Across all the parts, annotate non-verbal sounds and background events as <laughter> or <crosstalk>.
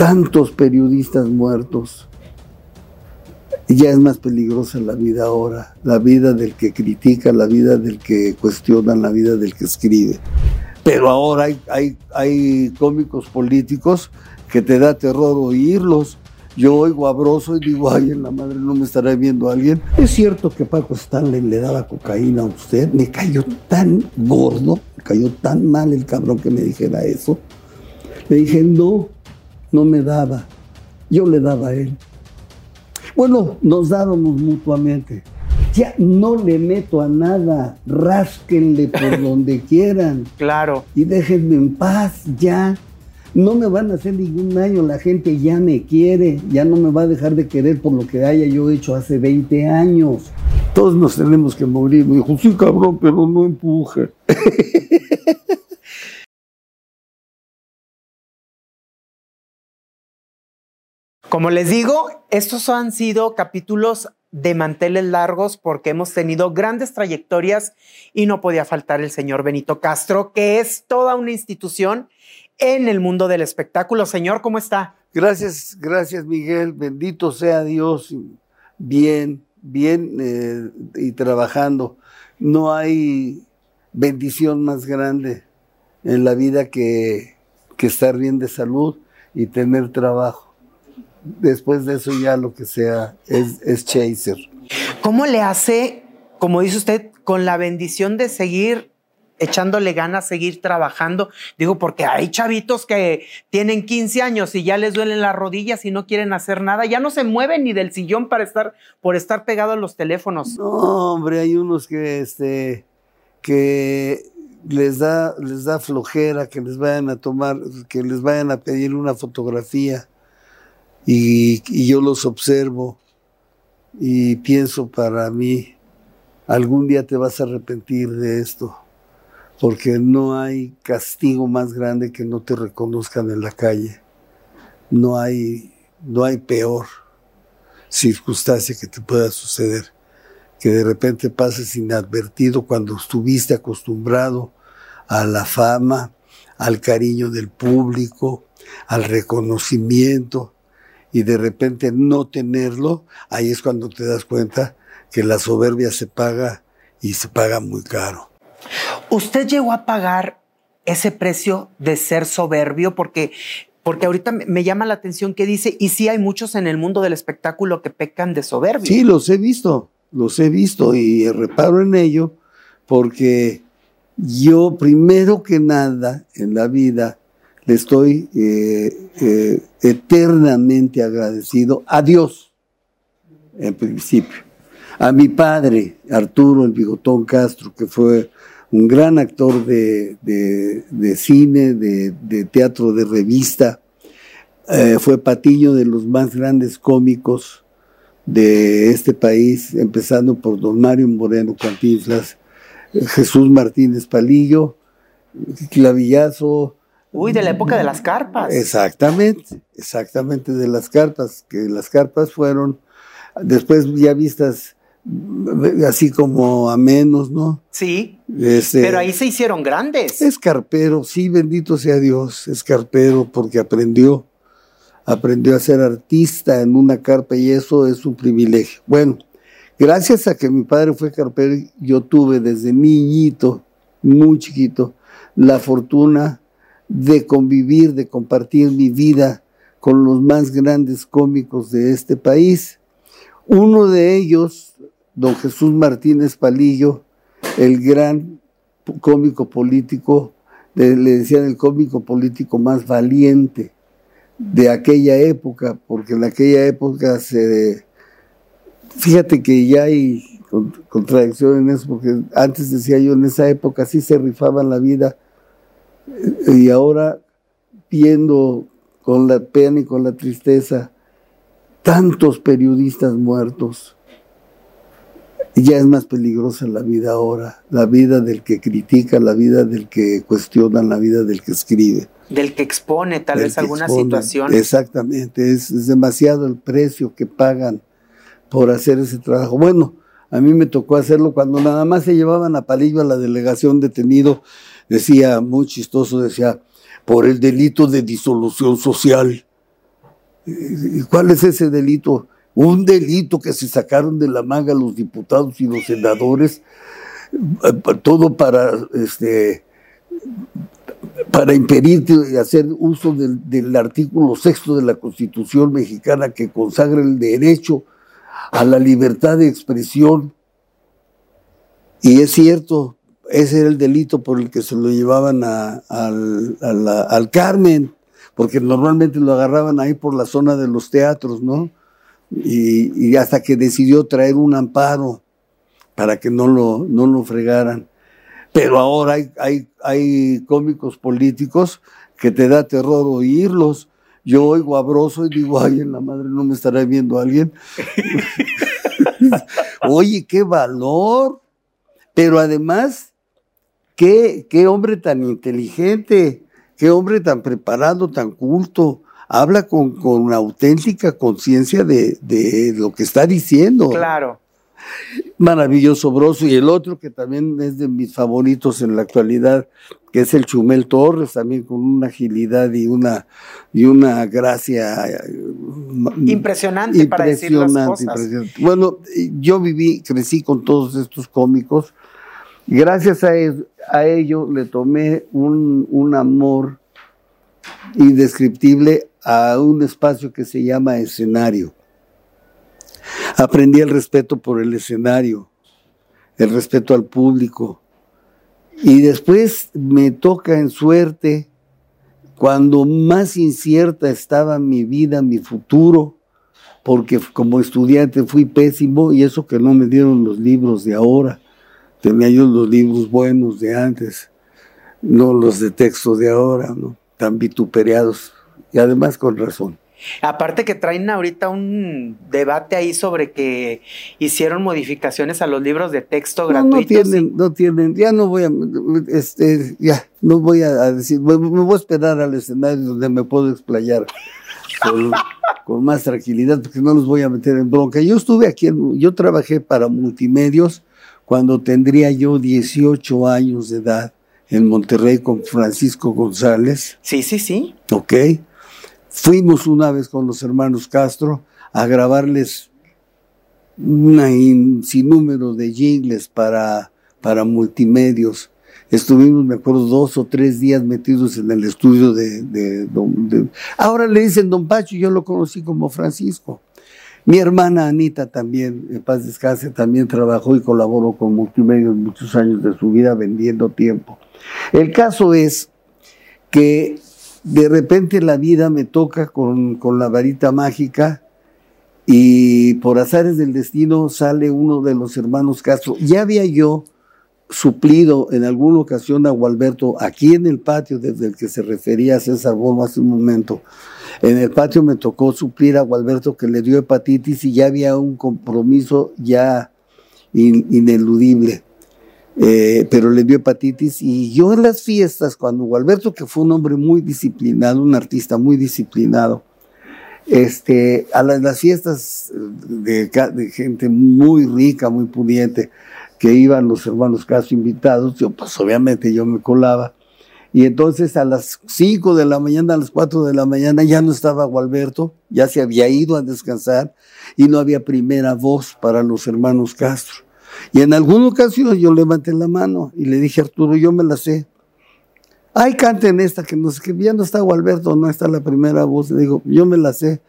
tantos periodistas muertos. Ya es más peligrosa la vida ahora, la vida del que critica, la vida del que cuestiona, la vida del que escribe. Pero ahora hay, hay, hay cómicos políticos que te da terror oírlos. Yo oigo a Broso y digo, ay, en la madre no me estará viendo alguien. Es cierto que Paco Stanley le daba cocaína a usted. Me cayó tan gordo, me cayó tan mal el cabrón que me dijera eso. Le dije, no, no me daba. Yo le daba a él. Bueno, nos dábamos mutuamente. Ya no le meto a nada, rásquenle por <laughs> donde quieran. Claro. Y déjenme en paz, ya. No me van a hacer ningún daño, la gente ya me quiere, ya no me va a dejar de querer por lo que haya yo hecho hace 20 años. Todos nos tenemos que morir. Me dijo, sí, cabrón, pero no empuje. <laughs> Como les digo, estos han sido capítulos de manteles largos porque hemos tenido grandes trayectorias y no podía faltar el señor Benito Castro, que es toda una institución en el mundo del espectáculo. Señor, ¿cómo está? Gracias, gracias Miguel, bendito sea Dios, bien, bien eh, y trabajando. No hay bendición más grande en la vida que, que estar bien de salud y tener trabajo después de eso ya lo que sea es, es chaser. ¿Cómo le hace, como dice usted, con la bendición de seguir echándole ganas, seguir trabajando? Digo, porque hay chavitos que tienen 15 años y ya les duelen las rodillas y no quieren hacer nada, ya no se mueven ni del sillón para estar, por estar pegados a los teléfonos. No, hombre, hay unos que, este, que les da, les da flojera que les vayan a tomar, que les vayan a pedir una fotografía y, yo los observo y pienso para mí, algún día te vas a arrepentir de esto, porque no hay castigo más grande que no te reconozcan en la calle. No hay, no hay peor circunstancia que te pueda suceder, que de repente pases inadvertido cuando estuviste acostumbrado a la fama, al cariño del público, al reconocimiento, y de repente no tenerlo, ahí es cuando te das cuenta que la soberbia se paga y se paga muy caro. ¿Usted llegó a pagar ese precio de ser soberbio? Porque, porque ahorita me llama la atención que dice, y sí hay muchos en el mundo del espectáculo que pecan de soberbio. Sí, los he visto, los he visto y reparo en ello porque yo primero que nada en la vida le estoy eh, eh, eternamente agradecido a Dios, en principio. A mi padre, Arturo el Bigotón Castro, que fue un gran actor de, cine, de, teatro, de revista. Eh, fue patiño de los más grandes cómicos de este país, empezando por don Mario Moreno Cantinflas, Jesús Martínez Palillo, Clavillazo, Uy, de la época de las carpas. Exactamente, exactamente de las carpas, que las carpas fueron después ya vistas así como a menos, ¿no? Sí. Este, pero ahí se hicieron grandes. Es carpero, sí, bendito sea Dios, es carpero porque aprendió, aprendió a ser artista en una carpa y eso es un privilegio. Bueno, gracias a que mi padre fue carpero, yo tuve desde niñito, muy chiquito, la fortuna de convivir, de compartir mi vida con los más grandes cómicos de este país. Uno de ellos, don Jesús Martínez Palillo, el gran cómico político, le decían el cómico político más valiente de aquella época, porque en aquella época se... Fíjate que ya hay contradicción en eso, porque antes decía yo, en esa época sí se rifaban la vida y ahora viendo con la pena y con la tristeza tantos periodistas muertos, ya es más peligrosa la vida ahora, la vida del que critica, la vida del que cuestiona, la vida del que escribe. Del que expone tal vez alguna situación. Exactamente, es, es, demasiado el precio que pagan por hacer ese trabajo. Bueno, a mí me tocó hacerlo cuando nada más se llevaban a palillo a la delegación detenido decía, muy chistoso, decía, por el delito de disolución social. ¿Y cuál es ese delito? Un delito que se sacaron de la manga los diputados y los senadores, eh, todo para este para impedir hacer uso del, del, artículo sexto de la Constitución mexicana que consagra el derecho a la libertad de expresión. Y es cierto, ese era el delito por el que se lo llevaban a, al Carmen, porque normalmente lo agarraban ahí por la zona de los teatros, ¿no? Y, hasta que decidió traer un amparo para que no lo, no lo fregaran. Pero ahora hay, hay, hay cómicos políticos que te da terror oírlos. Yo oigo a Broso y digo, ay, en la madre no me estará viendo alguien. <laughs> <laughs> Oye, qué valor. Pero además, qué, qué hombre tan inteligente, qué hombre tan preparado, tan culto. Habla con, con auténtica conciencia de, de lo que está diciendo. Claro maravilloso Broso y el otro que también es de mis favoritos en la actualidad, que es el Chumel Torres, también con una agilidad y una, y una gracia impresionante, para decir las cosas. Bueno, yo viví, crecí con todos estos cómicos. Gracias a, ello le tomé un, un amor indescriptible a un espacio que se llama escenario Aprendí el respeto por el escenario, el respeto al público. Y después me toca en suerte, cuando más incierta estaba mi vida, mi futuro, porque como estudiante fui pésimo y eso que no me dieron los libros de ahora. Tenía yo los libros buenos de antes, no los de texto de ahora, ¿no? tan vituperiados. Y además con razón. Aparte que traen ahorita un debate ahí sobre que hicieron modificaciones a los libros de texto gratuitos. No tienen, no tienen, ya no voy a, este, ya, no voy a decir, me, voy a esperar al escenario donde me puedo explayar con, más tranquilidad, porque no los voy a meter en bronca. Yo estuve aquí, yo trabajé para multimedios cuando tendría yo 18 años de edad en Monterrey con Francisco González. Sí, sí, sí. Ok Fuimos una vez con los hermanos Castro a grabarles un sinnúmero de jingles para, para multimedios. Estuvimos, me acuerdo, dos o tres días metidos en el estudio de, de, Ahora le dicen Don Pacho, yo lo conocí como Francisco. Mi hermana Anita también, en paz descanse, también trabajó y colaboró con multimedios muchos años de su vida vendiendo tiempo. El caso es que de repente la vida me toca con, la varita mágica y por azares del destino sale uno de los hermanos Castro. Ya había yo suplido en alguna ocasión a Gualberto aquí en el patio desde el que se refería a César Bono hace un momento. En el patio me tocó suplir a Gualberto que le dio hepatitis y ya había un compromiso ya ineludible. Eh, pero le dio hepatitis y yo en las fiestas, cuando Gualberto, que fue un hombre muy disciplinado, un artista muy disciplinado, este, a las, fiestas de, gente muy rica, muy pudiente, que iban los hermanos casi invitados, yo pues obviamente yo me colaba, y entonces a las 5 de la mañana, a las 4 de la mañana ya no estaba Gualberto, ya se había ido a descansar y no había primera voz para los hermanos Castro. Y en alguna ocasión yo levanté la mano y le dije, Arturo, yo me la sé. Ay, canten esta, que no sé que ya no está Gualberto, no está la primera voz. Le digo, yo me la sé.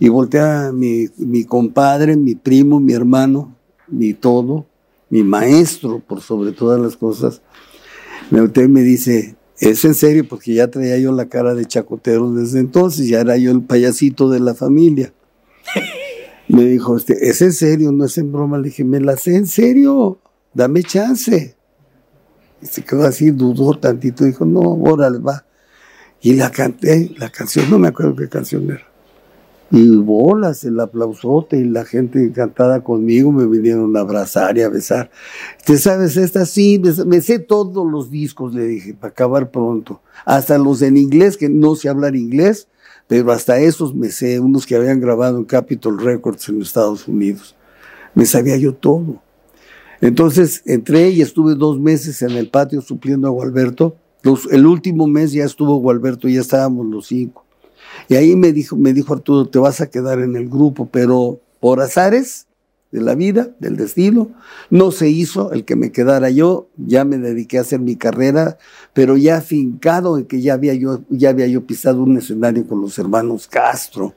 Y volteé a mi, mi compadre, mi primo, mi hermano, mi todo, mi maestro, por sobre todas las cosas. Y me dice, es en serio, porque ya traía yo la cara de chacotero desde entonces, ya era yo el payasito de la familia. <laughs> Me dijo, este, ¿es en serio? No es en broma. Le dije, me la sé en serio, dame chance. Y se quedó así, dudó tantito, dijo, no, órale, va. Y la canté, la canción, no me acuerdo qué canción era. Y bolas, el aplausote y la gente encantada conmigo me vinieron a abrazar y a besar. ¿Te sabes esta? Sí, me, sé todos los discos, le dije, para acabar pronto. Hasta los en inglés, que no sé hablar inglés, pero hasta esos me sé, unos que habían grabado en Capitol Records en Estados Unidos. Me sabía yo todo. Entonces entré y estuve dos meses en el patio supliendo a Gualberto. el último mes ya estuvo Gualberto, ya estábamos los cinco. Y ahí me dijo, me dijo Arturo, te vas a quedar en el grupo, pero por azares de la vida, del destino, no se hizo el que me quedara yo, ya me dediqué a hacer mi carrera, pero ya fincado en que ya había yo, ya había yo pisado un escenario con los hermanos Castro.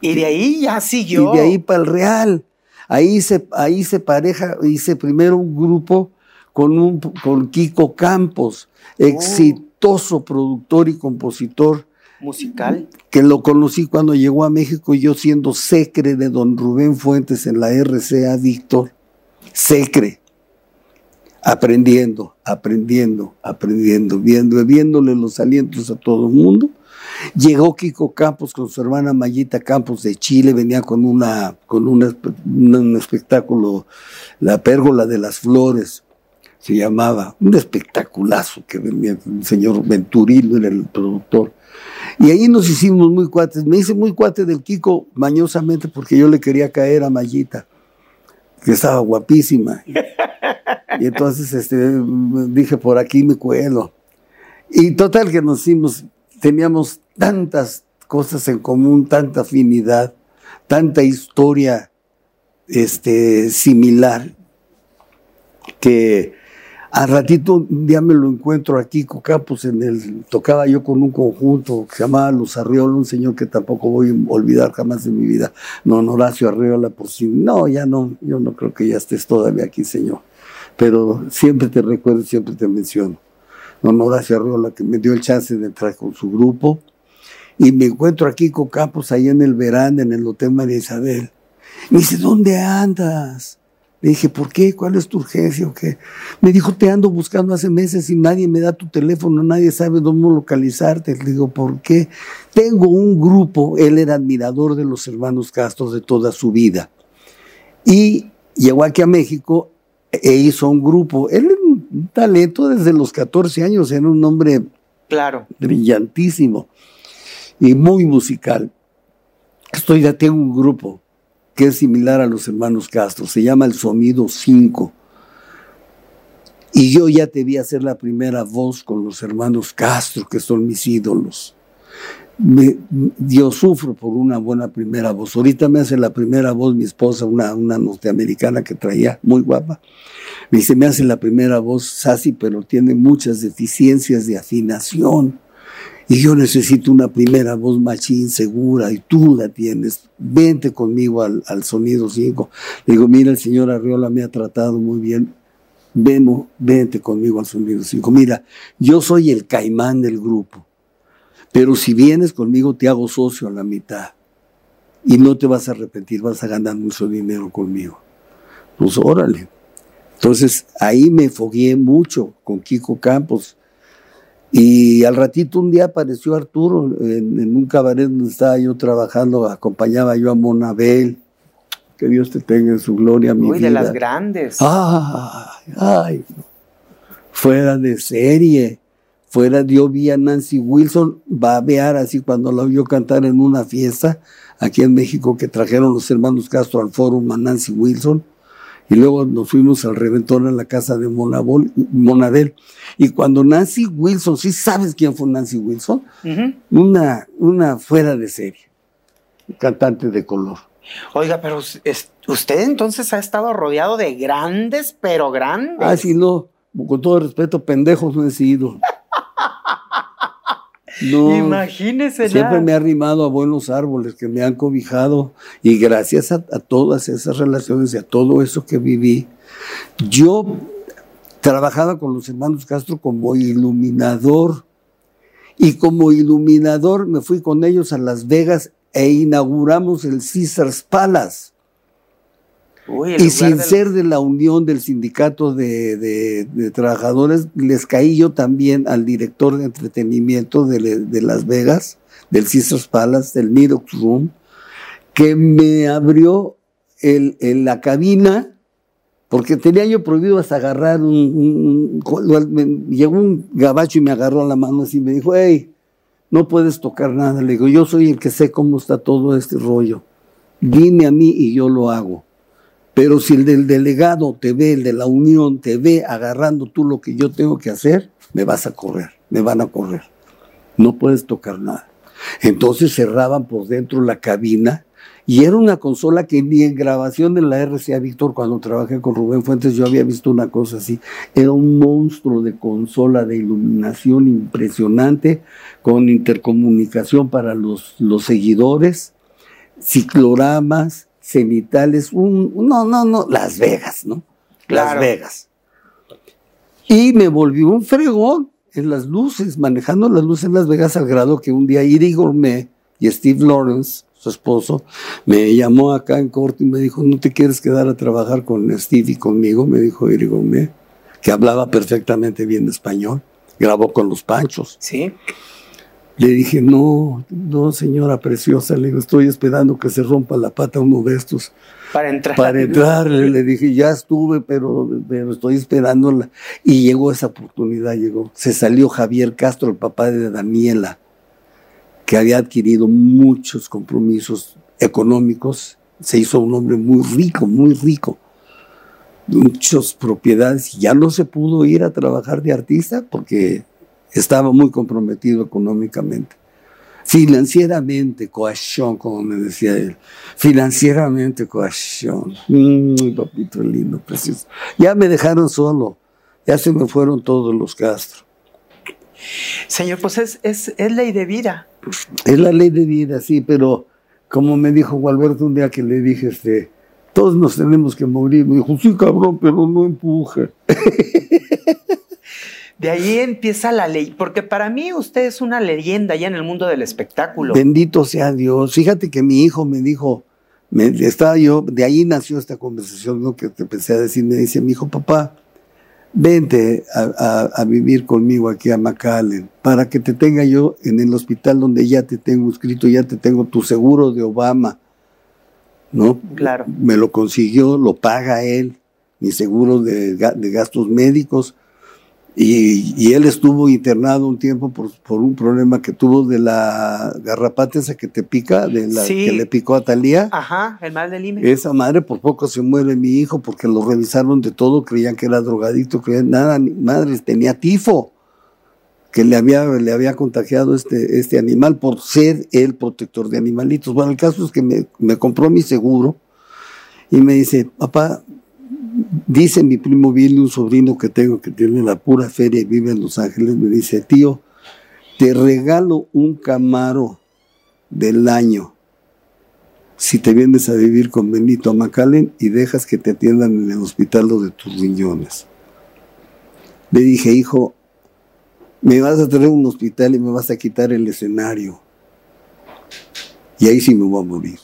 Y de ahí ya siguió. Y de ahí para el Real. Ahí se, ahí se pareja, hice primero un grupo con, un, con Kiko Campos, oh. exitoso productor y compositor. Musical. Que lo conocí cuando llegó a México, yo siendo secre de don Rubén Fuentes en la RCA Víctor. Secre. Aprendiendo, aprendiendo, aprendiendo, viendo, viéndole los alientos a todo el mundo Llegó Kiko Campos con su hermana Mayita Campos de Chile, venía con una con un espectáculo, La Pérgola de las Flores, se llamaba, un espectaculazo que venía el señor Venturilo, era el productor. Y ahí nos hicimos muy cuates. Me hice muy cuate del Kiko mañosamente porque yo le quería caer a Mayita, que estaba guapísima. Y entonces este, dije, por aquí me cuelo. Y total que nos hicimos, teníamos tantas cosas en común, tanta afinidad, tanta historia este, similar, que al ratito un día me lo encuentro aquí, Campos, en el, tocaba yo con un conjunto que se llamaba Los Arriola, un señor que tampoco voy a olvidar jamás en mi vida, don Horacio Arriola, por si, no, ya no, yo no creo que ya estés todavía aquí, señor, pero siempre te recuerdo, siempre te menciono. Don Horacio Arriola, que me dio el chance de entrar con su grupo, y me encuentro aquí con Campos ahí en el verano, en el Hotel María Isabel. Me dice, ¿dónde andas? Le dije, ¿por qué? ¿Cuál es tu urgencia o qué? Me dijo, te ando buscando hace meses y nadie me da tu teléfono, nadie sabe dónde localizarte. Le digo, ¿por qué? Tengo un grupo, él era admirador de los hermanos Castro de toda su vida. Y llegó aquí a México e hizo un grupo. Él era un talento desde los 14 años, era un hombre claro. brillantísimo y muy musical. Estoy ya tengo un grupo que es similar a los hermanos Castro, se llama El Sonido 5. Y yo ya te vi hacer la primera voz con los hermanos Castro, que son mis ídolos. yo sufro por una buena primera voz. Ahorita me hace la primera voz mi esposa, una, una norteamericana que traía, muy guapa. Me dice, me hace la primera voz Sassy, pero tiene muchas deficiencias de afinación. Y yo necesito una primera voz machín segura y tú la tienes. Vente conmigo al, sonido 5. Le digo, mira, el señor Arriola me ha tratado muy bien. Vemo, vente conmigo al sonido 5. Mira, yo soy el caimán del grupo. Pero si vienes conmigo te hago socio a la mitad. Y no te vas a arrepentir, vas a ganar mucho dinero conmigo. Pues órale. Entonces ahí me fogué mucho con Kiko Campos y al ratito un día apareció Arturo en, un cabaret donde estaba yo trabajando, acompañaba yo a Monabel. Que Dios te tenga en su gloria, mi Uy, de las grandes. Ay, ay, fuera de serie. Fuera, yo vi a Nancy Wilson babear así cuando la vio cantar en una fiesta aquí en México que trajeron los hermanos Castro al fórum a Nancy Wilson y luego nos fuimos al reventón a la casa de Monabel. Y cuando Nancy Wilson, ¿sí sabes quién fue Nancy Wilson? una, una fuera de serie, cantante de color. Oiga, pero usted entonces ha estado rodeado de grandes, pero grandes. Ah, sí, no, con todo respeto, pendejos no he sido. <laughs> No, Imagínese. Siempre me ha arrimado a buenos árboles que me han cobijado y gracias a, todas esas relaciones y a todo eso que viví, yo trabajaba con los hermanos Castro como iluminador y como iluminador me fui con ellos a Las Vegas e inauguramos el Caesars Palace y sin ser de la unión del sindicato de, trabajadores, les caí yo también al director de entretenimiento de, Las Vegas, del Caesars Palace, del Middle Room, que me abrió el, la cabina, porque tenía yo prohibido hasta agarrar un, Llegó un gabacho y me agarró la mano así y me dijo, hey, no puedes tocar nada. Le digo, yo soy el que sé cómo está todo este rollo. Dime a mí y yo lo hago. Pero si el del delegado te ve, el de la unión te ve agarrando tú lo que yo tengo que hacer, me vas a correr, me van a correr. No puedes tocar nada. Entonces cerraban por dentro la cabina y era una consola que ni en grabación de la RCA Víctor, cuando trabajé con Rubén Fuentes, yo había visto una cosa así. Era un monstruo de consola de iluminación impresionante, con intercomunicación para los, los seguidores, cicloramas, cenitales, un, no, no, no, Las Vegas, ¿no? Las Vegas. Y me volví un fregón en las luces, manejando las luces en Las Vegas al grado que un día Iri Gourmet y Steve Lawrence su esposo, me llamó acá en corte y me dijo, ¿no te quieres quedar a trabajar con Steve y conmigo? Me dijo Iri Gómez, que hablaba perfectamente bien español, grabó con los panchos. Sí. Le dije, no, no, señora preciosa, le digo, estoy esperando que se rompa la pata uno de estos. Para entrar. Para entrar, le dije, ya estuve, pero, pero estoy esperándola. Y llegó esa oportunidad, llegó. Se salió Javier Castro, el papá de Daniela que había adquirido muchos compromisos económicos, se hizo un hombre muy rico, muy rico, muchas propiedades, y ya no se pudo ir a trabajar de artista porque estaba muy comprometido económicamente. Financieramente, coacción, como me decía él. Financieramente, coacción. Mm, papito lindo, precioso. Ya me dejaron solo. Ya se me fueron todos los Castro. Señor, pues es, es, es ley de vida. Es la ley de vida, sí, pero como me dijo Gualberto un día que le dije, este, todos nos tenemos que morir. Me dijo, sí, cabrón, pero no empuje. <laughs> De ahí empieza la ley, porque para mí usted es una leyenda ya en el mundo del espectáculo. Bendito sea Dios. Fíjate que mi hijo me dijo, me, estaba yo, de ahí nació esta conversación, ¿no? que te empecé a decir, me dice, mi hijo, papá, vente a, vivir conmigo aquí a McAllen, para que te tenga yo en el hospital donde ya te tengo escrito, ya te tengo tu seguro de Obama. ¿No? Claro. Me lo consiguió, lo paga él, mi seguro de gastos médicos. Y, él estuvo internado un tiempo por, por, un problema que tuvo de la garrapata esa que te pica, de la que le picó a Talía. Ajá, el mal del IME. Esa madre por poco se muere mi hijo porque lo revisaron de todo, creían que era drogadito, creían nada, madre, tenía tifo, que le había, le había contagiado este, este animal por ser el protector de animalitos. Bueno, el caso es que me, me compró mi seguro y me dice, papá, dice mi primo Billy, un sobrino que tengo que tiene la pura feria y vive en Los Ángeles, me dice, tío, te regalo un camaro del año si te vienes a vivir con Benito a Macallen y dejas que te atiendan en el hospital de tus riñones. Le dije, hijo, me vas a traer un hospital y me vas a quitar el escenario. Y ahí sí me voy a morir.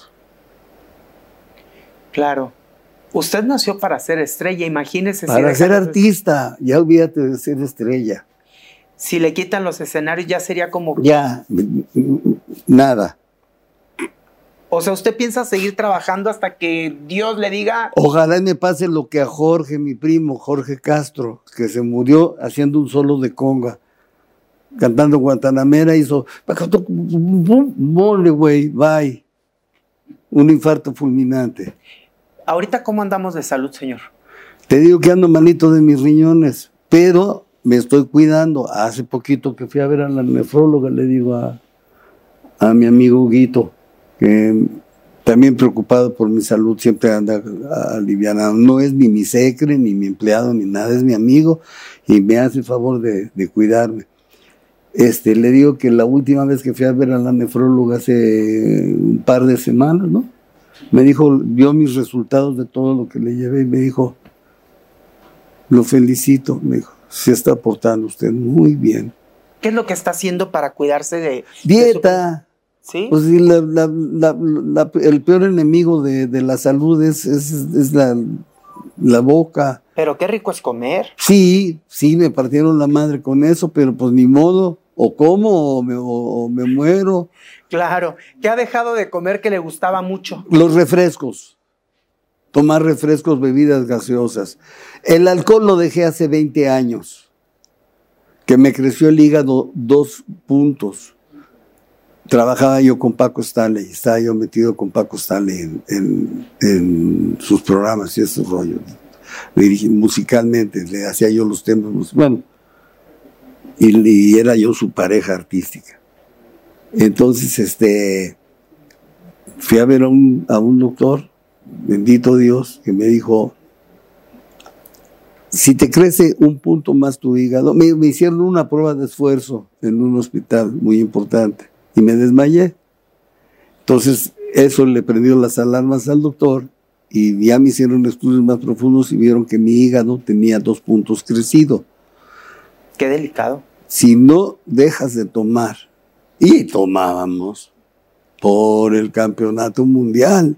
Claro. Usted nació para ser estrella, imagínese. Para ser artista, ya olvídate de ser estrella. Si le quitan los escenarios, ya sería como. Ya, nada. O sea, ¿usted piensa seguir trabajando hasta que Dios le diga? Ojalá me pase lo que a Jorge, mi primo, Jorge Castro, que se murió haciendo un solo de conga, cantando Guantanamera, hizo. Mole, güey, bye. Un infarto fulminante. Ahorita, ¿cómo andamos de salud, señor? Te digo que ando malito de mis riñones, pero me estoy cuidando. Hace poquito que fui a ver a la nefróloga, le digo a, a mi amigo Guito, que también preocupado por mi salud, siempre anda aliviando. No es ni mi secre, ni mi empleado, ni nada, es mi amigo y me hace el favor de, de cuidarme. Este, le digo que la última vez que fui a ver a la nefróloga hace un par de semanas, ¿no? Me dijo, vio mis resultados de todo lo que le llevé y me dijo, lo felicito, me dijo, se está portando usted muy bien. ¿Qué es lo que está haciendo para cuidarse de... Dieta. ¿Sí? Pues el peor enemigo de, la salud es, es, la, la, boca. Pero qué rico es comer. Sí, sí, me partieron la madre con eso, pero pues ni modo, o como o me, o me muero. Claro. ¿Qué ha dejado de comer que le gustaba mucho? Los refrescos. Tomar refrescos, bebidas gaseosas. El alcohol lo dejé hace 20 años. Que me creció el hígado dos puntos. Trabajaba yo con Paco Stanley, estaba yo metido con Paco Stanley en, sus programas y esos rollos. musicalmente, le hacía yo los temas. Bueno, y era yo su pareja artística Entonces, este, fui a ver a un, a un doctor, bendito Dios, que me dijo, si te crece un punto más tu hígado, me, me, hicieron una prueba de esfuerzo en un hospital muy importante y me desmayé. Entonces, eso le prendió las alarmas al doctor y ya me hicieron estudios más profundos y vieron que mi hígado tenía dos puntos crecido. Qué delicado. Si no dejas de tomar, y tomábamos por el campeonato mundial,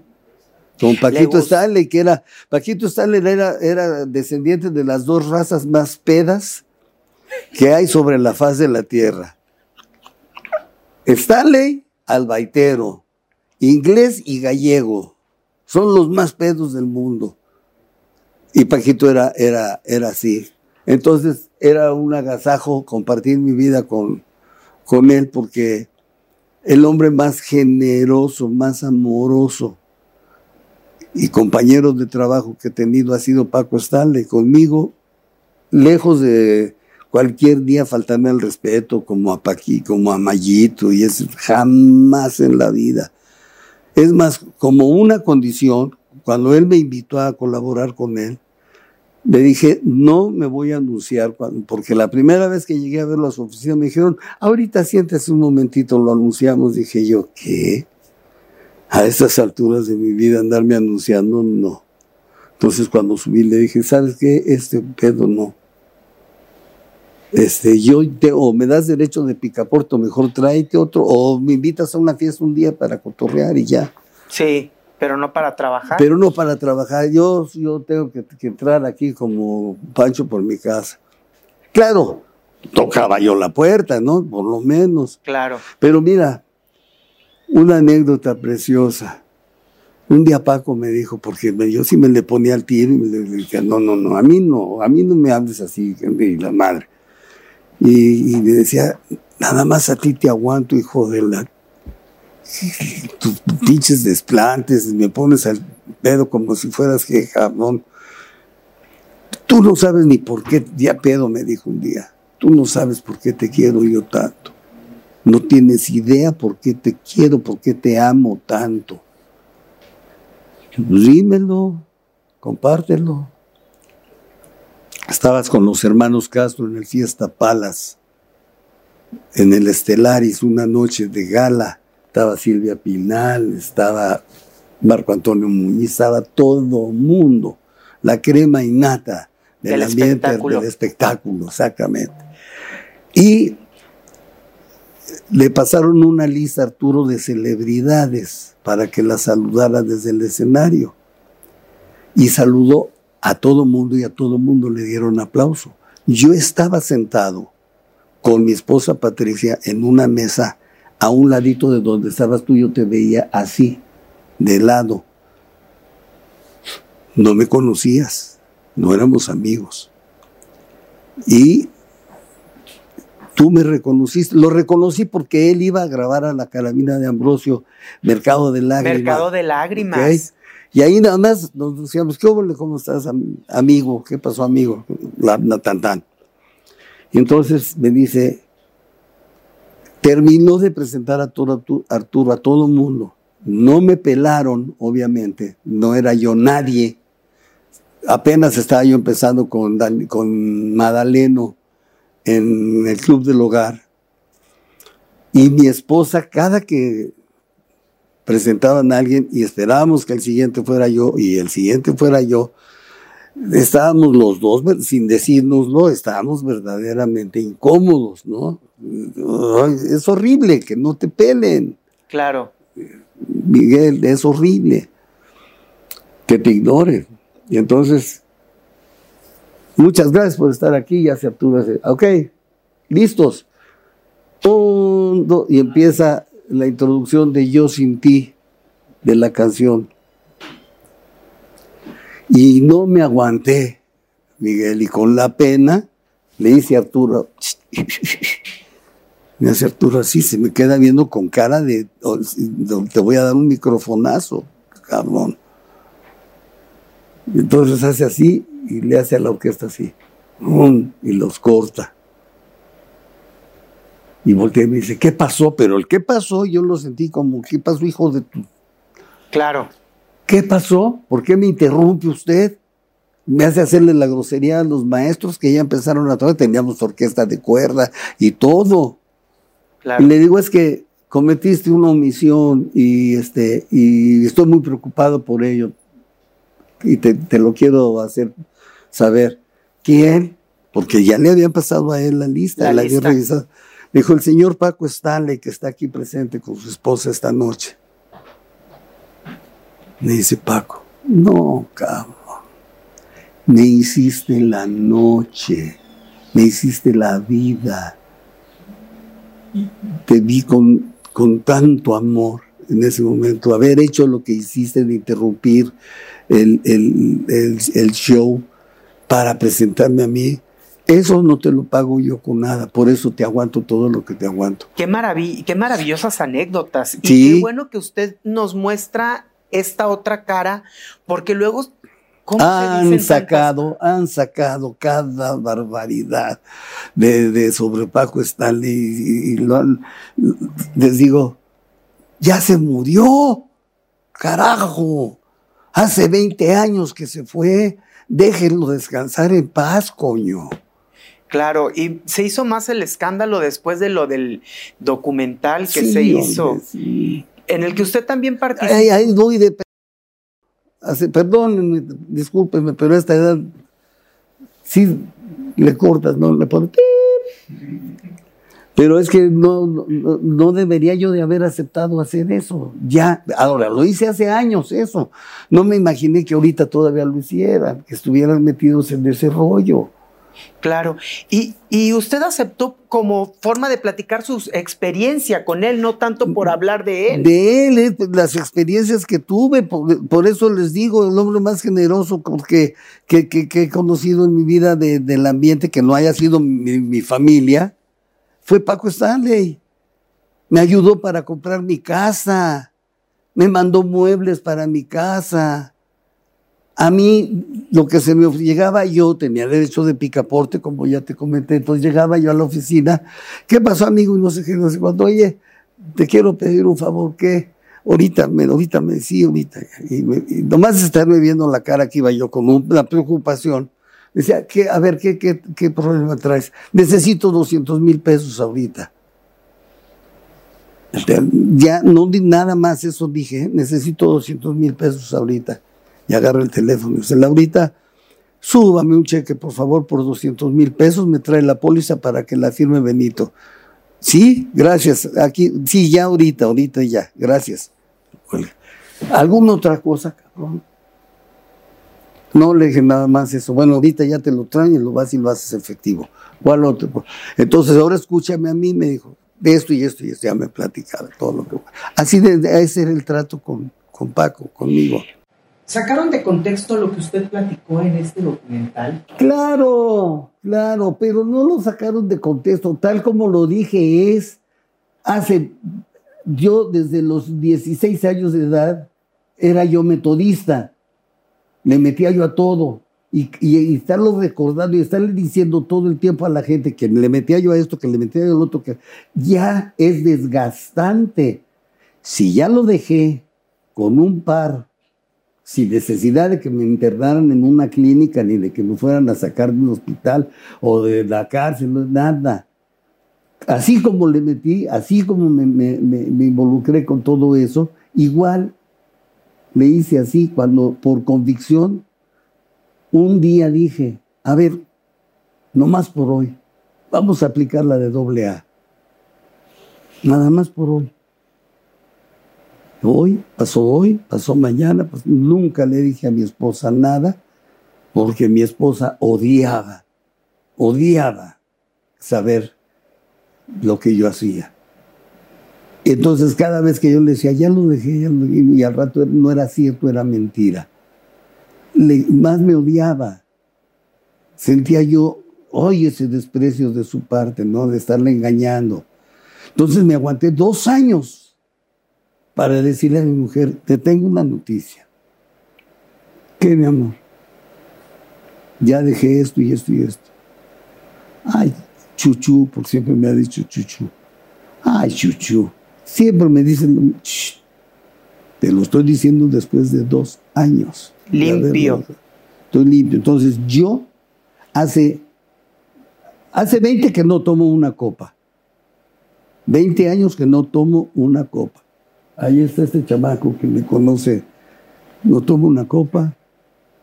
con Paquito Stanley, que era, Paquito Stanley era, era descendiente de las dos razas más pedas que hay sobre la faz de la tierra. Stanley, albaitero, inglés y gallego, son los más pedos del mundo. Y Paquito era, era, era así. Entonces era un agasajo compartir mi vida con, con él porque el hombre más generoso, más amoroso y compañero de trabajo que he tenido ha sido Paco Stanley. Conmigo, lejos de cualquier día faltarme al respeto como a Paqui, como a Mayito, y es jamás en la vida. Es más, como una condición, cuando él me invitó a colaborar con él, le dije, no me voy a anunciar, porque la primera vez que llegué a ver las oficinas me dijeron, ahorita siéntese un momentito, lo anunciamos. Dije yo, ¿qué? A estas alturas de mi vida andarme anunciando, no. Entonces cuando subí le dije, ¿sabes qué? Este pedo no. Este, yo te, o me das derecho de picaporte, mejor tráete otro, o me invitas a una fiesta un día para cotorrear y ya. Sí. Pero no para trabajar. Pero no para trabajar. Yo, yo tengo que, entrar aquí como Pancho por mi casa. Claro, tocaba yo la puerta, ¿no? Por lo menos. Claro. Pero mira, una anécdota preciosa. Un día Paco me dijo, porque yo sí me le ponía al tiro y me dije, no, no, no, a mí no, a mí no me hables así, la madre. Y, y me decía, nada más a ti te aguanto, hijo de la tus pinches desplantes, me pones al pedo como si fueras que jamón. Tú no sabes ni por qué, ya pedo me dijo un día, tú no sabes por qué te quiero yo tanto. No tienes idea por qué te quiero, por qué te amo tanto. Dímelo, compártelo. Estabas con los hermanos Castro en el Fiesta Palas, en el Estelaris, una noche de gala estaba Silvia Pinal, estaba Marco Antonio Muñiz, estaba todo mundo, la crema innata del, ambiente del espectáculo, exactamente. Y le pasaron una lista a Arturo de celebridades para que la saludara desde el escenario. Y saludó a todo mundo y a todo mundo le dieron aplauso. Yo estaba sentado con mi esposa Patricia en una mesa a un ladito de donde estabas tú, yo te veía así, de lado. No me conocías, no éramos amigos. Y tú me reconociste, lo reconocí porque él iba a grabar a la carabina de Ambrosio, Mercado de Lágrimas. Mercado de Lágrimas. Y ahí nada más nos decíamos, ¿qué ¿Cómo estás, amigo? ¿Qué pasó, amigo? La, la tan, tan. Y entonces me dice, Terminó de presentar a todo, Arturo a todo el mundo. No me pelaron, obviamente, no era yo nadie. Apenas estaba yo empezando con, con Madaleno en el Club del Hogar. Y mi esposa, cada que presentaban a alguien y esperábamos que el siguiente fuera yo y el siguiente fuera yo, estábamos los dos, sin decirnoslo, estábamos verdaderamente incómodos, ¿no? Es horrible que no te pelen. Claro. Miguel, es horrible que te ignoren. Y entonces, muchas gracias por estar aquí, ya se Arturo. Ok, listos. Y empieza la introducción de Yo sin ti, de la canción. Y no me aguanté, Miguel, y con la pena le dice a Arturo, <laughs> me hace Arturo así, se me queda viendo con cara de, te voy a dar un microfonazo, cabrón. Entonces hace así y le hace a la orquesta así, y los corta. Y volteé y me dice, ¿qué pasó? Pero el qué pasó, yo lo sentí como, ¿qué pasó, hijo de tu? Claro. ¿Qué pasó? ¿Por qué me interrumpe usted? Me hace hacerle la grosería a los maestros que ya empezaron a tocar, teníamos orquesta de cuerda y todo. Claro. Y le digo, es que cometiste una omisión y, este, y estoy muy preocupado por ello. Y te, te lo quiero hacer saber. ¿Quién? Porque ya le habían pasado a él la lista, La la había lista. revisado. Dijo el señor Paco Stanley, que está aquí presente con su esposa esta noche. Me dice Paco, no, cabrón. Me hiciste la noche, me hiciste la vida. Te vi con, con tanto amor en ese momento. Haber hecho lo que hiciste de interrumpir el, el- el- el show para presentarme a mí, eso no te lo pago yo con nada. Por eso te aguanto todo lo que te aguanto. Qué, marav- qué maravillosas anécdotas. Y qué bueno que usted nos muestra esta otra cara, porque luego. ¿Cómo se Han tantas- sacado, han sacado cada barbaridad de, de sobre Paco Stanley y, y lo han- les digo, ya se murió, carajo, hace 20 años que se fue, déjenlo descansar en paz, coño. Claro, y se hizo más el escándalo después de lo del documental que Sí, se hombre, hizo, sí. en el que usted también participó. Ay, ay, voy de... pe- Hace, perdónenme, discúlpenme, pero a esta edad sí le cortas, ¿no? Le pones... Pero es que no, debería yo de haber aceptado hacer eso. Ya, ahora, lo hice hace años eso. No me imaginé que ahorita todavía lo hicieran, que estuvieran metidos en ese rollo. Claro. Y, y usted aceptó como forma de platicar su experiencia con él, no tanto por hablar de él. De él, eh, las experiencias que tuve, por, por eso les digo, el hombre más generoso que, que, que- he conocido en mi vida de- del ambiente, que no haya sido mi, mi familia, fue Paco Stanley. Me ayudó para comprar mi casa, me mandó muebles para mi casa. A mí, lo que se me llegaba yo, tenía derecho de picaporte, como ya te comenté, entonces llegaba yo a la oficina. ¿Qué pasó, amigo? Y no sé qué, no sé cuándo. Oye, te quiero pedir un favor, ¿qué? Ahorita me, ahorita me, sí, ahorita. Y, me- y nomás estarme viendo la cara que iba yo con una preocupación. Decía, ¿qué, a ver, ¿qué, qué, qué problema traes? Necesito 200 mil pesos ahorita. Ya no nada más, eso dije, ¿eh? necesito 200 mil pesos ahorita. Y agarra el teléfono y dice, Laurita, súbame un cheque, por favor, por 200 mil pesos, me trae la póliza para que la firme Benito. Sí, gracias. Aquí, sí, ya ahorita, ahorita ya, gracias. ¿Alguna otra cosa, cabrón? No le dije nada más eso. Bueno, ahorita ya te lo traen y lo vas y lo haces efectivo. ¿Cuál otro? Entonces, ahora escúchame a mí, me dijo, de esto y esto y esto, ya me platicaba todo lo que... Así de- ese era el trato con, con Paco, conmigo. ¿Sacaron de contexto lo que usted platicó en este documental? Claro, claro, pero no lo sacaron de contexto. Tal como lo dije, es hace. Yo, desde los 16 años de edad, era yo metodista. Le metía yo a todo. Y, estarlo recordando y estarle diciendo todo el tiempo a la gente que le metía yo a esto, que le metía yo al otro, que ya es desgastante. Si ya lo dejé con un par sin necesidad de que me internaran en una clínica ni de que me fueran a sacar de un hospital o de la cárcel, nada. Así como le metí, así como me, me- me- me involucré con todo eso, igual le hice así cuando por convicción un día dije, a ver, no más por hoy, vamos a aplicar la de doble A. Nada más por hoy. Hoy, pasó hoy, pasó mañana, pues nunca le dije a mi esposa nada, porque mi esposa odiaba, odiaba saber lo que yo hacía. Entonces cada vez que yo le decía, ya lo dejé, ya lo dejé", y al rato no era cierto, era mentira. Más me odiaba. Sentía yo, oye, ese desprecio de su parte, ¿no? De estarle engañando. Entonces me aguanté dos años para decirle a mi mujer, te tengo una noticia. ¿Qué, mi amor? Ya dejé esto y esto y esto. Ay, chuchu, por siempre me ha dicho chuchu. Ay, chuchu. Siempre me dicen, te lo estoy diciendo después de dos años. Limpio. Estoy limpio. Entonces yo hace, hace 20 que no tomo una copa. 20 años que no tomo una copa. Ahí está este chamaco que me conoce. No tomo una copa,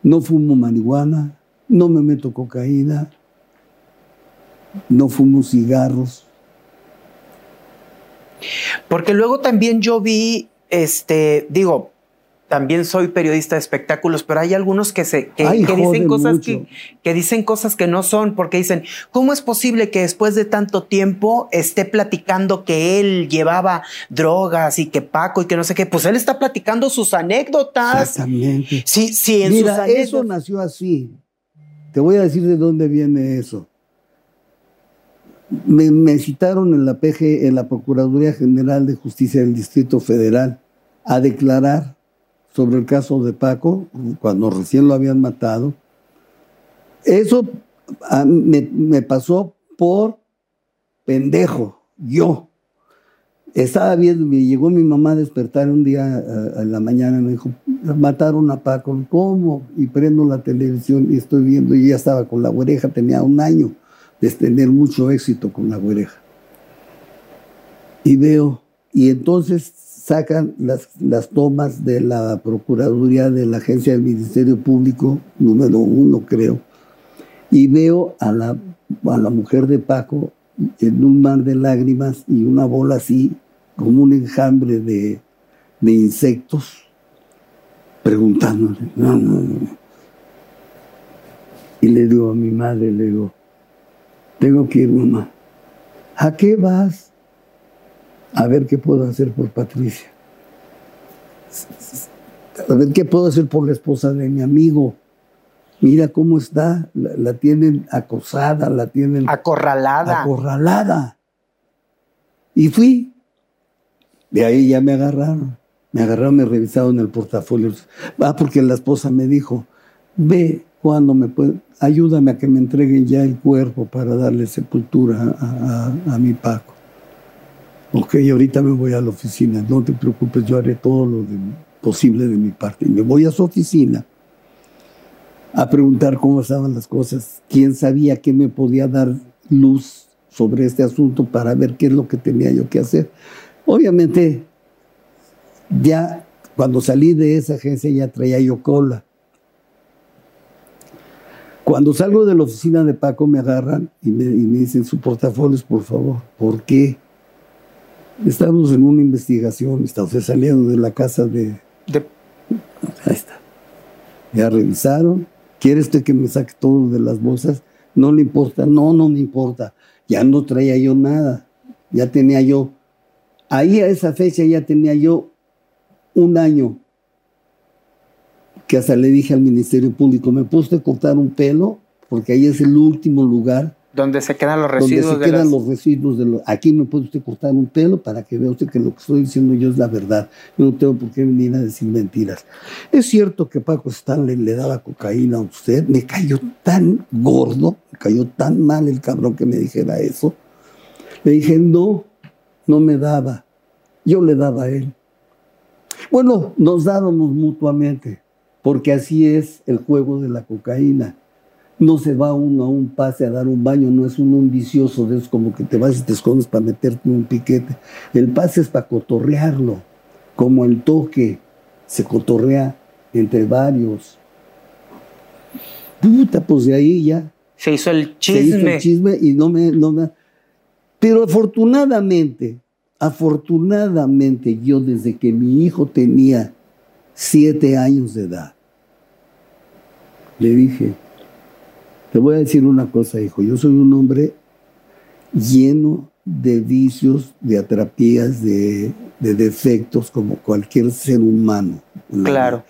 no fumo marihuana, no me meto cocaína, no fumo cigarros. Porque luego también yo vi, este, digo, también soy periodista de espectáculos, pero hay algunos que se que, dicen cosas que, que, dicen cosas que no son, porque dicen, ¿cómo es posible que después de tanto tiempo esté platicando que él llevaba drogas y que Paco y que no sé qué? Pues él está platicando sus anécdotas. Exactamente. Sí, sí, en Mira, sus eso nació así. Te voy a decir de dónde viene eso. Me, me citaron en la PG, en la Procuraduría General de Justicia del Distrito Federal, a declarar sobre el caso de Paco, cuando recién lo habían matado. Eso me, pasó por pendejo, yo. Estaba viendo, me llegó mi mamá a despertar un día en la mañana y me dijo, mataron a Paco, ¿cómo? Y prendo la televisión y estoy viendo, y ya estaba con la oreja, tenía un año de tener mucho éxito con la oreja. Y veo, y entonces sacan las, las tomas de la Procuraduría de la Agencia del Ministerio Público, número uno creo, y veo a la, a la mujer de Paco en un mar de lágrimas y una bola así, como un enjambre de, de insectos, preguntándole, no, no, no. Y le digo a mi madre, le digo, tengo que ir, mamá. ¿A qué vas? A ver qué puedo hacer por Patricia. A ver qué puedo hacer por la esposa de mi amigo. Mira cómo está, la, tienen acosada, la tienen acorralada. Acorralada. Y fui. De ahí ya me agarraron. Me agarraron, me revisaron el portafolio. Ah, porque la esposa me dijo, ve cuando me puede, ayúdame a que me entreguen ya el cuerpo para darle sepultura a mi Paco ok, ahorita me voy a la oficina, no te preocupes, yo haré todo lo posible de mi parte. Y me voy a su oficina a preguntar cómo estaban las cosas, quién sabía que me podía dar luz sobre este asunto para ver qué es lo que tenía yo que hacer. Obviamente, ya cuando salí de esa agencia ya traía yo cola. Cuando salgo de la oficina de Paco me agarran y me, y me dicen su portafolio, por favor. ¿Por qué? Estamos en una investigación, está usted saliendo de la casa de... Ahí está. Ya revisaron. ¿Quiere usted que me saque todo de las bolsas? No le importa. No, no me importa. Ya no traía yo nada. Ya tenía yo... Ahí a esa fecha ya tenía yo un año que hasta le dije al Ministerio Público, ¿me puse a cortar un pelo? Porque ahí es el último lugar donde se quedan los residuos donde se quedan los residuos de aquí me puede usted cortar un pelo para que vea usted que lo que estoy diciendo yo es la verdad. Yo no tengo por qué venir a decir mentiras. Es cierto que Paco Stanley le daba cocaína a usted. Me cayó tan gordo me cayó tan mal el cabrón que me dijera eso. Le dije no no me daba. Yo le daba a él bueno nos dábamos mutuamente porque así es el juego de la cocaína no se va uno a un pase a dar un baño, no es un, vicioso de como que te vas y te escondes para meterte un piquete. El pase es para cotorrearlo, como el toque se cotorrea entre varios. Puta, pues de ahí ya. Se hizo el chisme. Se hizo el chisme y no me, no me. Pero afortunadamente, afortunadamente yo desde que mi hijo tenía siete años de edad, le dije, te voy a decir una cosa, hijo. Yo soy un hombre lleno de vicios, de atrapías, de, defectos, como cualquier ser humano. Claro.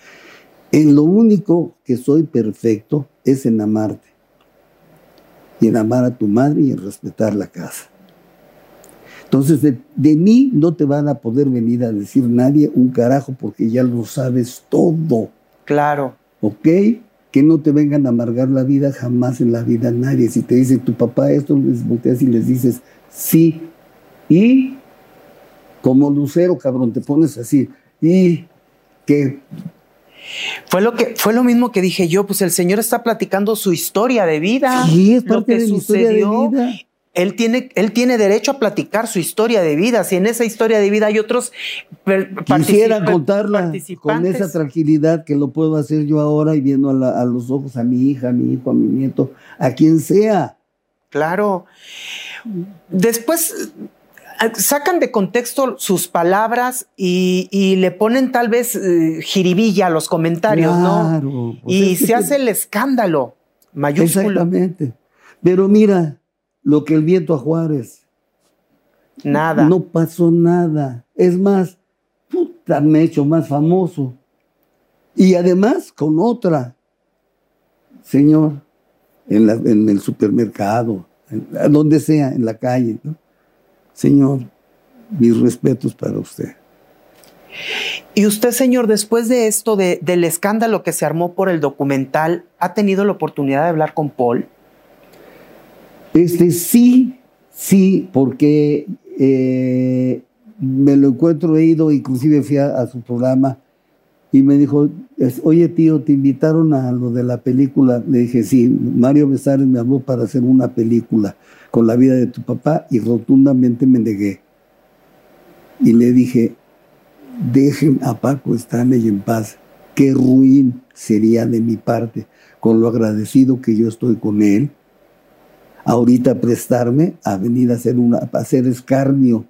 En lo único que soy perfecto es en amarte. Y en amar a tu madre y en respetar la casa. Entonces, de, de, mí no te van a poder venir a decir nadie un carajo porque ya lo sabes todo. Claro. ¿Ok? Que no te vengan a amargar la vida jamás en la vida nadie. Si te dice tu papá esto, les volteas y les dices sí. Y como lucero, cabrón, te pones así. Y que fue lo que fue lo mismo que dije yo, pues el Señor está platicando su historia de vida, sí, es lo que de sucedió. Vida. Él tiene, él tiene derecho a platicar su historia de vida. Si en esa historia de vida hay otros Quisiera contarla con esa tranquilidad que lo puedo hacer yo ahora y viendo a, a los ojos a mi hija, a mi hijo, a mi nieto, a quien sea. Claro. Después sacan de contexto sus palabras y, le ponen tal vez eh, jiribilla a los comentarios, ¿no? Pues y se hace el escándalo mayúsculo. Exactamente. Pero mira, lo que el viento a Juárez. Nada. No pasó nada. Es más, puta, me he hecho más famoso. Y además con otra. Señor, en, en el supermercado, donde sea, en la calle. ¿no? Señor, mis respetos para usted. Y usted, señor, después de esto, del escándalo que se armó por el documental, ¿ha tenido la oportunidad de hablar con Paul? Este sí, sí, porque eh, me lo encuentro, ido, inclusive fui a, su programa y me dijo, oye tío, te invitaron a lo de la película. Le dije, sí, Mario Besares me habló para hacer una película con la vida de tu papá y rotundamente me negué. Y le dije, dejen a Paco Stanley en paz. Qué ruin sería de mi parte, con lo agradecido que yo estoy con él, ahorita prestarme a venir a hacer, una, a hacer escarnio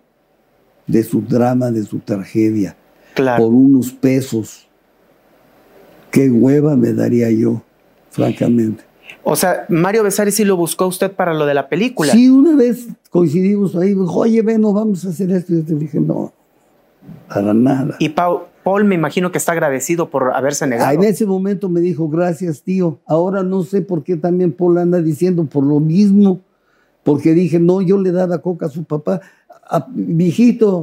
de su drama, de su tragedia, por unos pesos. Qué hueva me daría yo, francamente. O sea, Mario Besares sí lo buscó usted para lo de la película. Sí, una vez coincidimos ahí, dijo, oye, ven, vamos a hacer esto. Y yo te dije, no, para nada. Y Paul, me imagino que está agradecido por haberse negado. en ese momento me dijo, gracias, tío. Ahora no sé por qué también Paul anda diciendo por lo mismo, porque dije, no, yo le daba coca a su papá. A,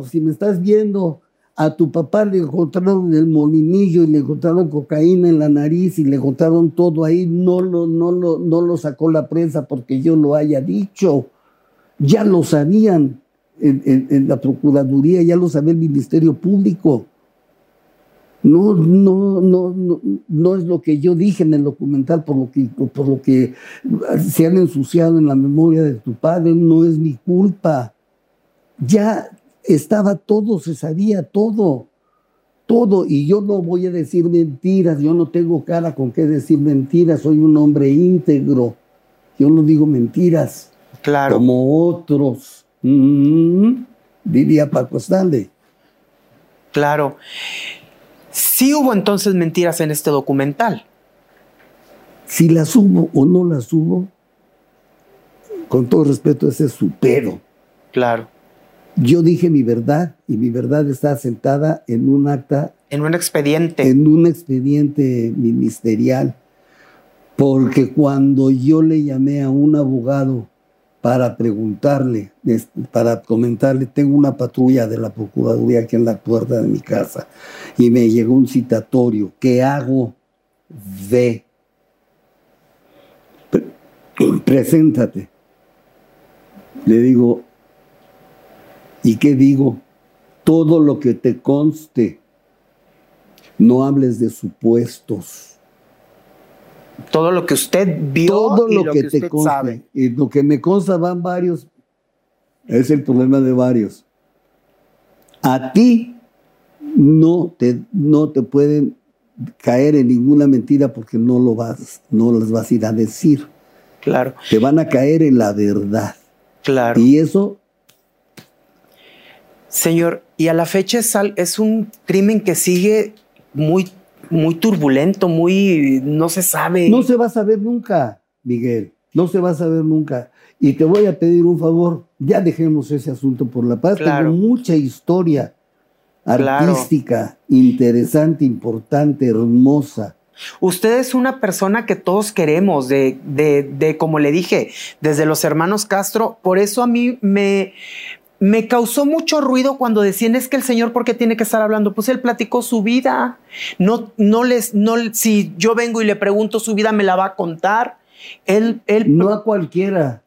si me estás viendo, a tu papá le encontraron el molinillo y le encontraron cocaína en la nariz y le encontraron todo ahí. No lo, no lo, no lo sacó la prensa porque yo lo haya dicho. Ya lo sabían en, la Procuraduría, ya lo sabía el Ministerio Público. No, no, no, no, no es lo que yo dije en el documental, por lo que, por lo que se han ensuciado en la memoria de tu padre, no es mi culpa. Ya estaba todo, se sabía todo, todo, y yo no voy a decir mentiras, yo no tengo cara con qué decir mentiras, soy un hombre íntegro, yo no digo mentiras, claro. como otros, mm, diría Paco Stanley. Claro. Sí hubo entonces mentiras en este documental. Si las hubo o no las hubo, con todo respeto, ese es su pedo. Claro. Yo dije mi verdad y mi verdad está sentada en un acta. En un expediente. En un expediente ministerial. Porque cuando yo le llamé a un abogado para preguntarle, para comentarle, tengo una patrulla de la Procuraduría aquí en la puerta de mi casa y me llegó un citatorio. ¿Qué hago? Ve. Preséntate. Le digo, ¿Y qué digo? Todo lo que te conste, no hables de supuestos. Todo lo que usted vio Todo lo, que, te conste. Y lo que me consta van varios. Es el problema de varios. A ti no te, no te pueden caer en ninguna mentira porque no lo vas, no las vas a ir a decir. Claro. Te van a caer en la verdad. Claro. Y eso Señor, y a la fecha es, un crimen que sigue muy, muy turbulento, muy, no se sabe. No se va a saber nunca, Miguel, no se va a saber nunca. Y te voy a pedir un favor, ya dejemos ese asunto por la paz. Tengo mucha historia artística, interesante, importante, hermosa. Usted es una persona que todos queremos, de, de, de, como le dije, desde los hermanos Castro. Por eso a mí me, me causó mucho ruido cuando decían es que el Señor, ¿por qué tiene que estar hablando? Pues él platicó su vida. No, no les, no, si yo vengo y le pregunto su vida, me la va a contar. Él, él no a cualquiera.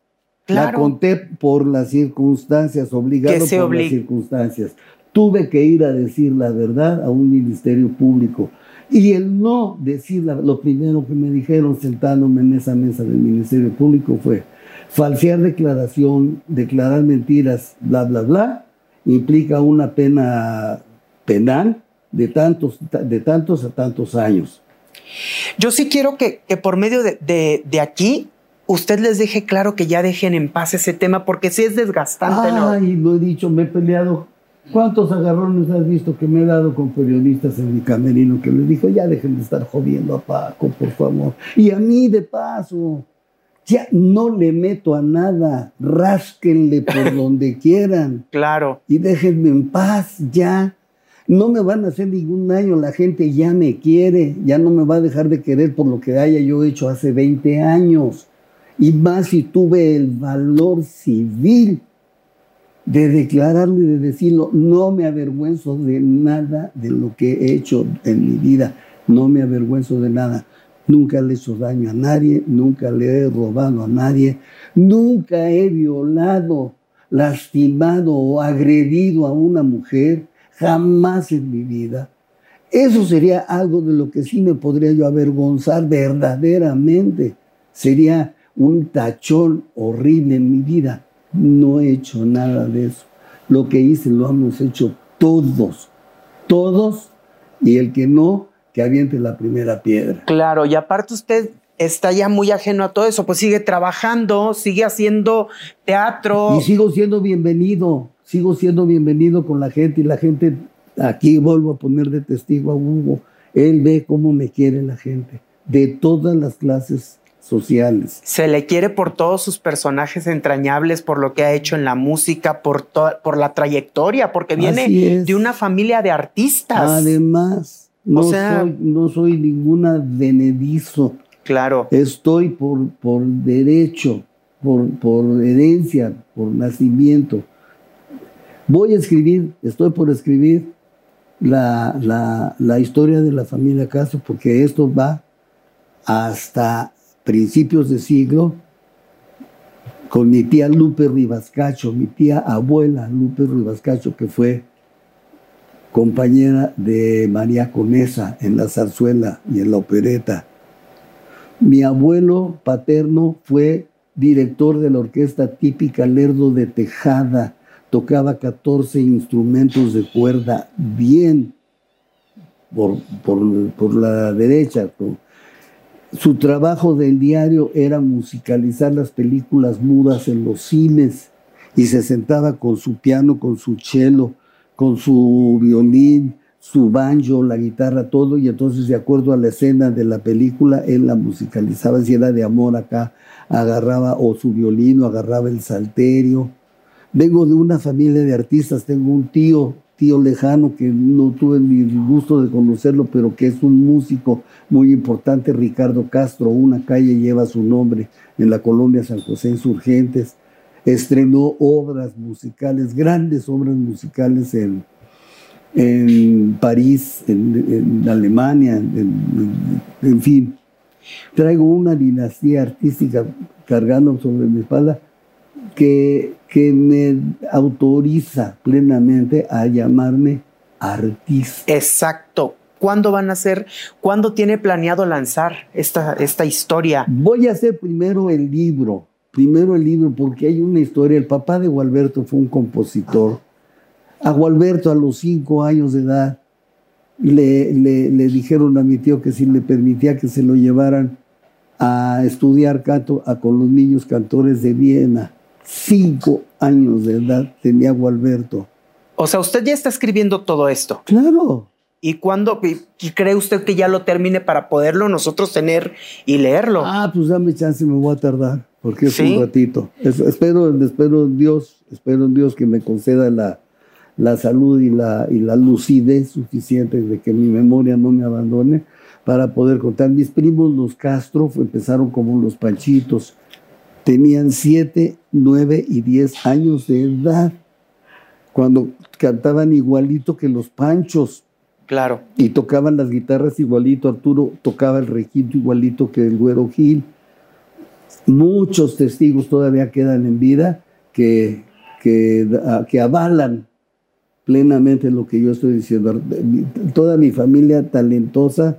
La conté por las circunstancias, obligado por las circunstancias. tuve que ir a decir la verdad a un ministerio público. Y el no decir lo primero que me dijeron sentándome en esa mesa del ministerio público fue falsear declaración, declarar mentiras, bla, bla, bla, implica una pena penal de tantos, de tantos a tantos años. Yo sí quiero que, por medio de, de, aquí usted les deje claro que ya dejen en paz ese tema porque sí es desgastante. Ay, lo he dicho, me he peleado. ¿Cuántos agarrones has visto que me he dado con periodistas en mi camerino que les dijo, ya dejen de estar jodiendo a Paco, por favor? Y a mí de paso, ya no le meto a nada, rásquenle por <laughs> donde quieran. Claro. Y déjenme en paz ya. No me van a hacer ningún daño, la gente ya me quiere, ya no me va a dejar de querer por lo que haya yo hecho hace 20 años. Y más si tuve el valor civil de declararlo y de decirlo, no me avergüenzo de nada de lo que he hecho en mi vida, no me avergüenzo de nada. Nunca le he hecho daño a nadie, nunca le he robado a nadie, nunca he violado, lastimado o agredido a una mujer jamás en mi vida. Eso sería algo de lo que sí me podría yo avergonzar verdaderamente. Sería un tachón horrible en mi vida. No he hecho nada de eso. Lo que hice lo hemos hecho todos, todos, y el que no, que aviente la primera piedra. Claro, y aparte usted está ya muy ajeno a todo eso, pues sigue trabajando, sigue haciendo teatro. Y sigo siendo bienvenido sigo siendo bienvenido con la gente y la gente, aquí vuelvo a poner de testigo a Hugo, él ve cómo me quiere la gente, de todas las clases sociales. Se le quiere por todos sus personajes entrañables, por lo que ha hecho en la música, por, por la trayectoria, porque viene de una familia de artistas. Además, no, soy, no soy ninguna denedizo. Claro. Estoy por, por derecho, por, por herencia, por nacimiento. Voy a escribir, estoy por escribir la, historia de la familia Castro, porque esto va hasta principios de siglo con mi tía Lupe Ribascacho, mi tía abuela Lupe Ribascacho, que fue compañera de María Conesa en la zarzuela y en la opereta. Mi abuelo paterno fue director de la orquesta típica Lerdo de Tejada, tocaba 14 instrumentos de cuerda bien por, por, la derecha. Su trabajo del diario era musicalizar las películas mudas en los cines y se sentaba con su piano, con su cello, con su violín, su banjo, la guitarra, todo, y entonces de acuerdo a la escena de la película, él la musicalizaba, si era de amor acá, agarraba o su violín o agarraba el salterio Vengo de una familia de artistas, tengo un tío, tío lejano que no tuve ni el gusto de conocerlo, pero que es un músico muy importante, Ricardo Castro, una calle lleva su nombre en la Colombia San José Insurgentes. Estrenó obras musicales, grandes obras musicales en, en París, en, Alemania, en fin. Traigo una dinastía artística cargando sobre mi espalda que, que me autoriza plenamente a llamarme artista. Exacto. ¿Cuándo van a ser, cuándo tiene planeado lanzar esta, esta historia? Voy a hacer primero el libro, primero el libro, porque hay una historia. El papá de Gualberto fue un compositor. A Gualberto a los cinco años de edad le, le, le dijeron a mi tío que si le permitía que se lo llevaran a estudiar canto a, con los niños cantores de Viena cinco años de edad tenía Gualberto. O sea, usted ya está escribiendo todo esto. Claro. ¿Y cuándo cree usted que ya lo termine para poderlo nosotros tener y leerlo? Ah, pues dame chance, me voy a tardar, porque es un ratito. espero, espero en Dios, espero en Dios que me conceda la, la salud y la, y la lucidez suficiente de que mi memoria no me abandone para poder contar. Mis primos, los Castro, empezaron como los Panchitos, tenían siete, nueve y diez años de edad cuando cantaban igualito que los Panchos. Claro. Y tocaban las guitarras igualito. Arturo tocaba el requinto igualito que el Güero Gil. Muchos testigos todavía quedan en vida que, que, que avalan plenamente lo que yo estoy diciendo. Toda mi familia talentosa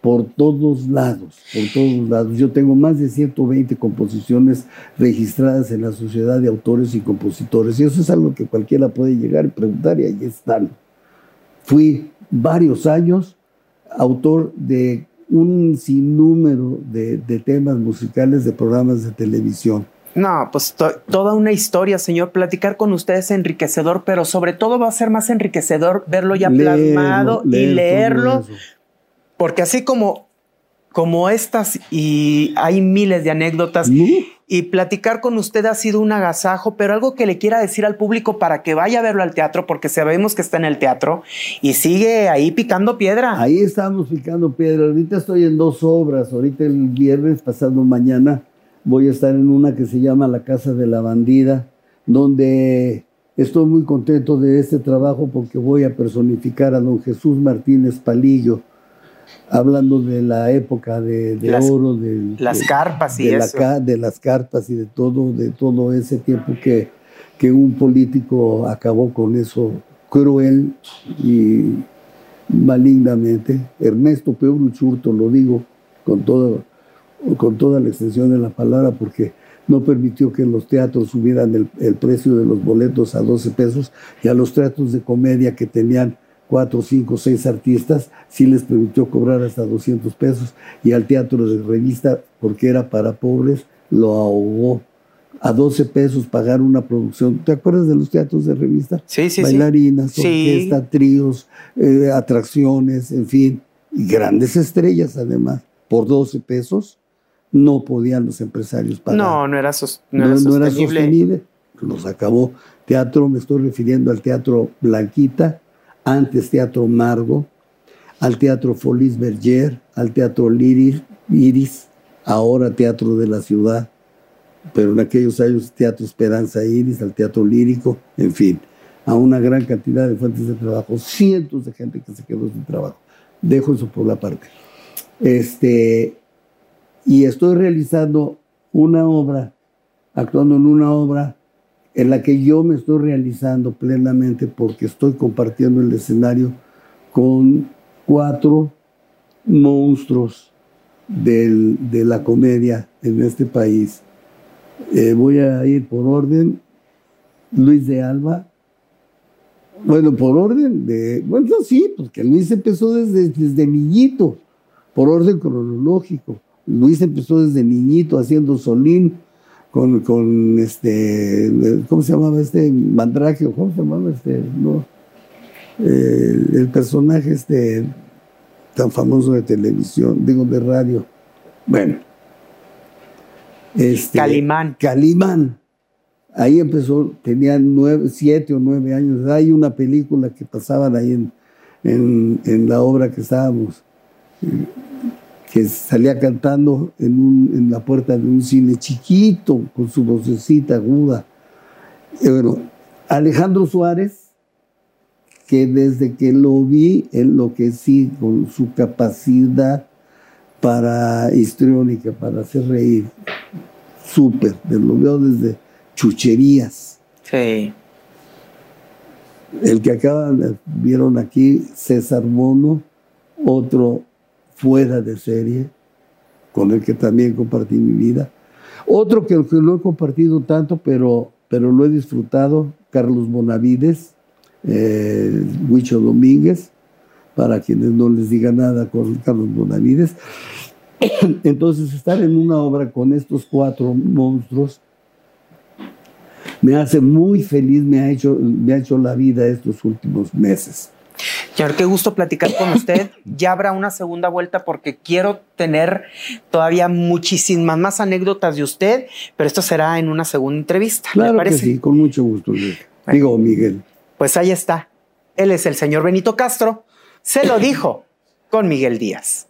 por todos lados, por todos lados. Yo tengo más de 120 composiciones registradas en la Sociedad de Autores y Compositores y eso es algo que cualquiera puede llegar y preguntar y ahí están. Fui varios años autor de un sinnúmero de, de temas musicales de programas de televisión. No, pues toda una historia, señor. Platicar con ustedes es enriquecedor, pero sobre todo va a ser más enriquecedor verlo ya plasmado y leerlo. Porque así como, como estas, y hay miles de anécdotas, y platicar con usted ha sido un agasajo, pero algo que le quiera decir al público para que vaya a verlo al teatro, porque sabemos que está en el teatro y sigue ahí picando piedra. Ahí estamos picando piedra. Ahorita estoy en dos obras. Ahorita el viernes, pasado mañana voy a estar en una que se llama La Casa de la Bandida, donde estoy muy contento de este trabajo porque voy a personificar a don Jesús Martínez Palillo, hablando de la época de, oro, de las carpas y de, eso. de las carpas y de todo, de todo ese tiempo que, que un político acabó con eso cruel y malignamente. Ernesto Peuruchurto, lo digo con todo con toda la extensión de la palabra, porque no permitió que los teatros subieran el, precio de los boletos a 12 pesos y a los teatros de comedia que tenían 4, 5, 6 artistas, sí les permitió cobrar hasta 200 pesos y al teatro de revista, porque era para pobres, lo ahogó. A 12 pesos pagar una producción. ¿Te acuerdas de los teatros de revista? Sí, sí, Bailarinas, sí. orquesta, tríos, eh, atracciones, en fin, y grandes estrellas además, por 12 pesos no podían los empresarios pagar. No, no era, no, sostenible. Los acabó. Teatro, me estoy refiriendo al Teatro Blanquita, antes Teatro Margo, al Teatro Folies Berger, al Teatro Liris, Iris, ahora Teatro de la Ciudad, pero en aquellos años Teatro Esperanza Iris, al Teatro Lírico, en fin, a una gran cantidad de fuentes de trabajo, cientos de gente que se quedó sin trabajo. Dejo eso por la parte. Este, y estoy realizando una obra, actuando en una obra en la que yo me estoy realizando plenamente porque estoy compartiendo el escenario con cuatro monstruos de la comedia en este país. Eh, voy a ir por orden. Luis de Alba. Bueno, por orden de... Bueno, sí, porque Luis empezó desde niñito, por orden cronológico. Luis empezó desde niñito haciendo solín con, con este, ¿cómo se llamaba este? Mandrake, ¿cómo se llamaba este? No, eh, el personaje este tan famoso de televisión, digo de radio. Bueno. Este, Calimán. Calimán. Ahí empezó, tenía nueve, siete o nueve años. Hay una película que pasaban ahí en, en, en la obra que estábamos que salía cantando en, la puerta de un cine chiquito, con su vocecita aguda. Y bueno, Alejandro Suárez, que desde que lo vi enloquecí con su capacidad para histriónica, para hacer reír. Súper, lo veo desde chucherías. Sí. El que acaban, vieron aquí, César Mono, otro fuera de serie, con el que también compartí mi vida. Otro que, que lo he compartido tanto, pero, pero lo he disfrutado, Carlos Bonavides, eh, Huicho Domínguez, para quienes no les diga nada con Carlos Bonavides. <coughs> Entonces, estar en una obra con estos cuatro monstruos me hace muy feliz, me ha hecho, me ha hecho la vida estos últimos meses. Señor, qué gusto platicar con usted. Ya habrá una segunda vuelta porque quiero tener todavía muchísimas más anécdotas de usted, pero esto será en una segunda entrevista. Claro que sí, con mucho gusto. Digo, Miguel. Pues ahí está. Él es el señor Benito Castro. Se lo dijo con Miguel Díaz.